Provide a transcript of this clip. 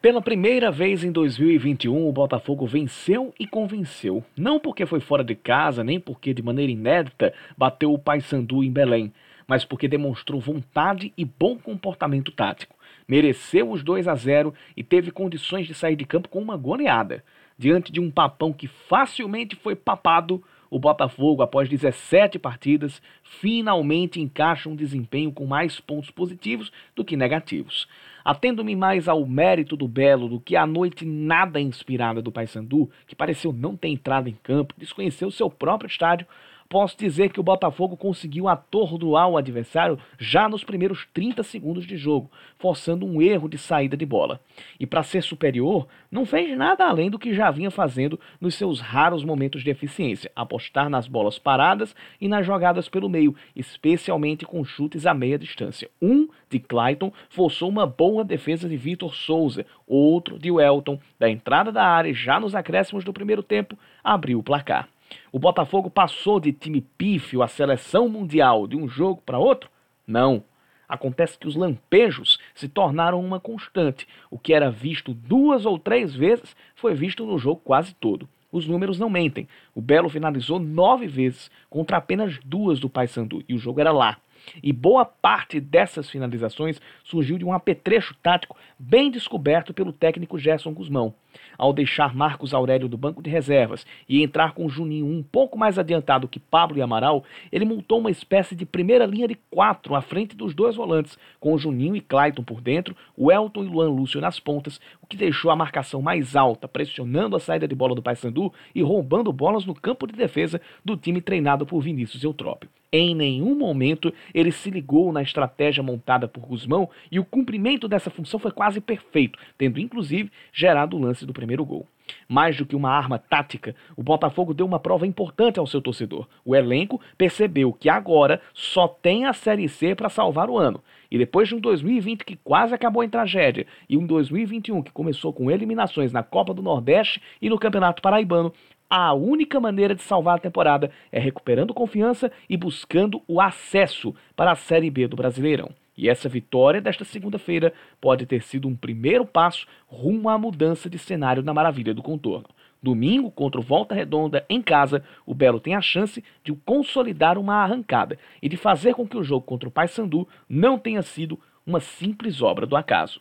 Pela primeira vez em 2021, o Botafogo venceu e convenceu. Não porque foi fora de casa, nem porque de maneira inédita bateu o Paysandu em Belém, mas porque demonstrou vontade e bom comportamento tático. Mereceu os 2 a 0 e teve condições de sair de campo com uma goleada. Diante de um papão que facilmente foi papado, o Botafogo, após 17 partidas, finalmente encaixa um desempenho com mais pontos positivos do que negativos. Atendo-me mais ao mérito do Belo do que à noite nada inspirada do Paysandu, que pareceu não ter entrado em campo, desconheceu seu próprio estádio, posso dizer que o Botafogo conseguiu atordoar o adversário já nos primeiros 30 segundos de jogo, forçando um erro de saída de bola. E para ser superior, não fez nada além do que já vinha fazendo nos seus raros momentos de eficiência, apostar nas bolas paradas e nas jogadas pelo meio, especialmente com chutes a meia distância. Um de Clayton forçou uma boa defesa de Vitor Souza, outro de Welton, da entrada da área já nos acréscimos do primeiro tempo, abriu o placar. O Botafogo passou de time pífio à seleção mundial de um jogo para outro? Não. Acontece que os lampejos se tornaram uma constante. O que era visto duas ou três vezes foi visto no jogo quase todo. Os números não mentem. O Belo finalizou nove vezes contra apenas duas do Paysandu e o jogo era lá. E boa parte dessas finalizações surgiu de um apetrecho tático bem descoberto pelo técnico Gerson Guzmão. Ao deixar Marcos Aurélio do banco de reservas e entrar com Juninho um pouco mais adiantado que Pablo e Amaral, ele montou uma espécie de primeira linha de quatro à frente dos dois volantes, com Juninho e Clayton por dentro, o Elton e Luan Lúcio nas pontas, o que deixou a marcação mais alta, pressionando a saída de bola do Paysandu e roubando bolas no campo de defesa do time treinado por Vinícius Eutrópio. Em nenhum momento ele se ligou na estratégia montada por Guzmão e o cumprimento dessa função foi quase perfeito, tendo inclusive gerado o lance do primeiro gol. Mais do que uma arma tática, o Botafogo deu uma prova importante ao seu torcedor. O elenco percebeu que agora só tem a Série C para salvar o ano. E depois de um 2020 que quase acabou em tragédia e um 2021 que começou com eliminações na Copa do Nordeste e no Campeonato Paraibano, a única maneira de salvar a temporada é recuperando confiança e buscando o acesso para a Série B do Brasileirão. E essa vitória desta segunda-feira pode ter sido um primeiro passo rumo à mudança de cenário na Maravilha do Contorno. Domingo, contra o Volta Redonda em casa, o Belo tem a chance de consolidar uma arrancada e de fazer com que o jogo contra o Paysandu não tenha sido uma simples obra do acaso.